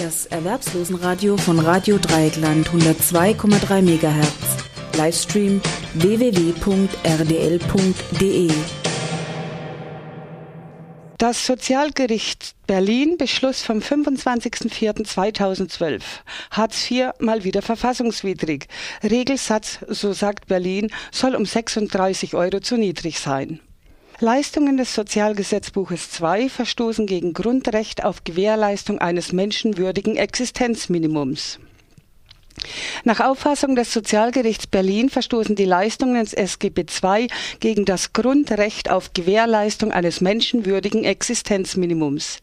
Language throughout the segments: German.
Das Erwerbslosenradio von Radio Dreieckland 102,3 MHz. Livestream www.rdl.de. Das Sozialgericht Berlin Beschluss vom 25.04.2012. Hartz IV mal wieder verfassungswidrig. Regelsatz, so sagt Berlin, soll um 36 Euro zu niedrig sein. Leistungen des Sozialgesetzbuches II verstoßen gegen Grundrecht auf Gewährleistung eines menschenwürdigen Existenzminimums. Nach Auffassung des Sozialgerichts Berlin verstoßen die Leistungen des SGB II gegen das Grundrecht auf Gewährleistung eines menschenwürdigen Existenzminimums.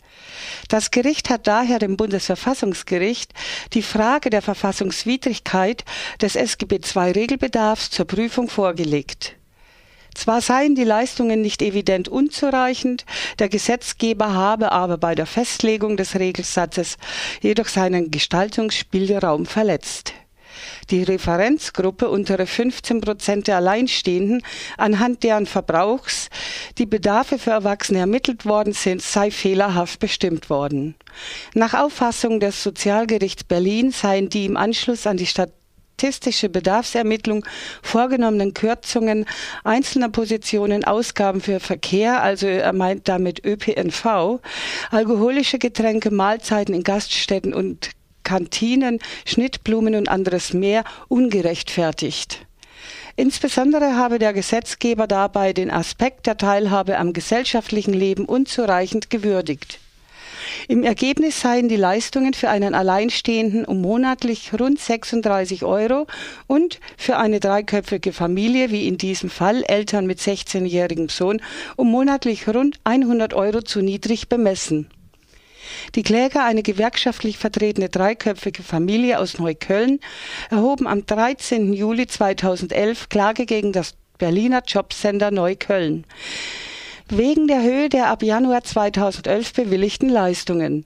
Das Gericht hat daher dem Bundesverfassungsgericht die Frage der Verfassungswidrigkeit des SGB II Regelbedarfs zur Prüfung vorgelegt. Zwar seien die Leistungen nicht evident unzureichend, der Gesetzgeber habe aber bei der Festlegung des Regelsatzes jedoch seinen Gestaltungsspielraum verletzt. Die Referenzgruppe untere 15 Prozent der Alleinstehenden, anhand deren Verbrauchs die Bedarfe für Erwachsene ermittelt worden sind, sei fehlerhaft bestimmt worden. Nach Auffassung des Sozialgerichts Berlin seien die im Anschluss an die Stadt statistische Bedarfsermittlung vorgenommenen Kürzungen einzelner Positionen Ausgaben für Verkehr, also er meint damit ÖPNV, alkoholische Getränke, Mahlzeiten in Gaststätten und Kantinen, Schnittblumen und anderes mehr ungerechtfertigt. Insbesondere habe der Gesetzgeber dabei den Aspekt der Teilhabe am gesellschaftlichen Leben unzureichend gewürdigt. Im Ergebnis seien die Leistungen für einen Alleinstehenden um monatlich rund 36 Euro und für eine dreiköpfige Familie, wie in diesem Fall Eltern mit 16-jährigem Sohn, um monatlich rund 100 Euro zu niedrig bemessen. Die Kläger, eine gewerkschaftlich vertretene dreiköpfige Familie aus Neukölln, erhoben am 13. Juli 2011 Klage gegen das Berliner Jobcenter Neukölln wegen der Höhe der ab Januar 2011 bewilligten Leistungen.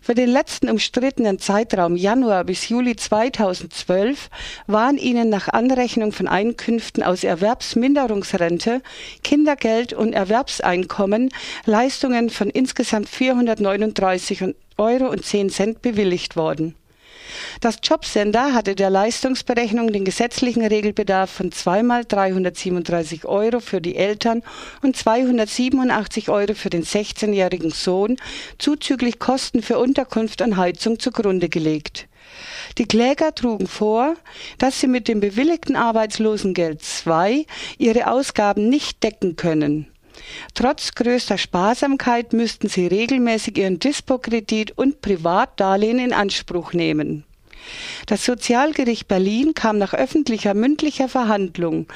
Für den letzten umstrittenen Zeitraum Januar bis Juli 2012 waren ihnen nach Anrechnung von Einkünften aus Erwerbsminderungsrente, Kindergeld und Erwerbseinkommen Leistungen von insgesamt 439 Euro und 10 Cent bewilligt worden. Das Jobcenter hatte der Leistungsberechnung den gesetzlichen Regelbedarf von zweimal 337 Euro für die Eltern und 287 Euro für den 16-jährigen Sohn zuzüglich Kosten für Unterkunft und Heizung zugrunde gelegt. Die Kläger trugen vor, dass sie mit dem bewilligten Arbeitslosengeld II ihre Ausgaben nicht decken können. Trotz größter Sparsamkeit müssten sie regelmäßig ihren Dispo-Kredit und Privatdarlehen in Anspruch nehmen. Das Sozialgericht Berlin kam nach öffentlicher mündlicher Verhandlung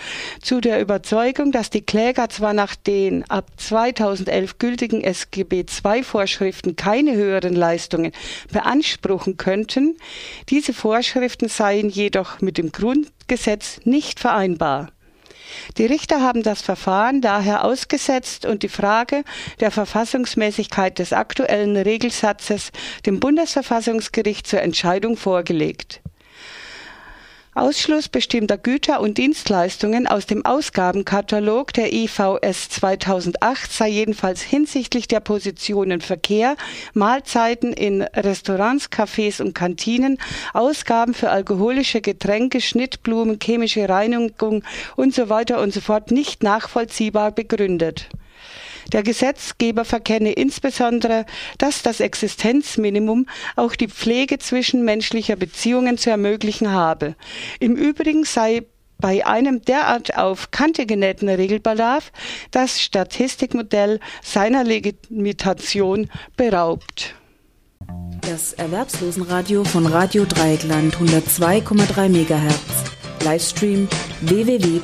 zu der Überzeugung, dass die Kläger zwar nach den ab 2011 gültigen SGB II Vorschriften keine höheren Leistungen beanspruchen könnten, diese Vorschriften seien jedoch mit dem Grundgesetz nicht vereinbar. Die Richter haben das Verfahren daher ausgesetzt und die Frage der Verfassungsmäßigkeit des aktuellen Regelsatzes dem Bundesverfassungsgericht zur Entscheidung vorgelegt. Ausschluss bestimmter Güter und Dienstleistungen aus dem Ausgabenkatalog der IVS 2008 sei jedenfalls hinsichtlich der Positionen Verkehr, Mahlzeiten in Restaurants, Cafés und Kantinen, Ausgaben für alkoholische Getränke, Schnittblumen, chemische Reinigung und so weiter und so fort nicht nachvollziehbar begründet. Der Gesetzgeber verkenne insbesondere, dass das Existenzminimum auch die Pflege zwischenmenschlicher Beziehungen zu ermöglichen habe. Im Übrigen sei bei einem derart auf Kante genähten Regelbedarf das Statistikmodell seiner Legitimation beraubt. Das Erwerbslosenradio von Radio Dreieckland 102,3 MHz. Livestream www.rdl.de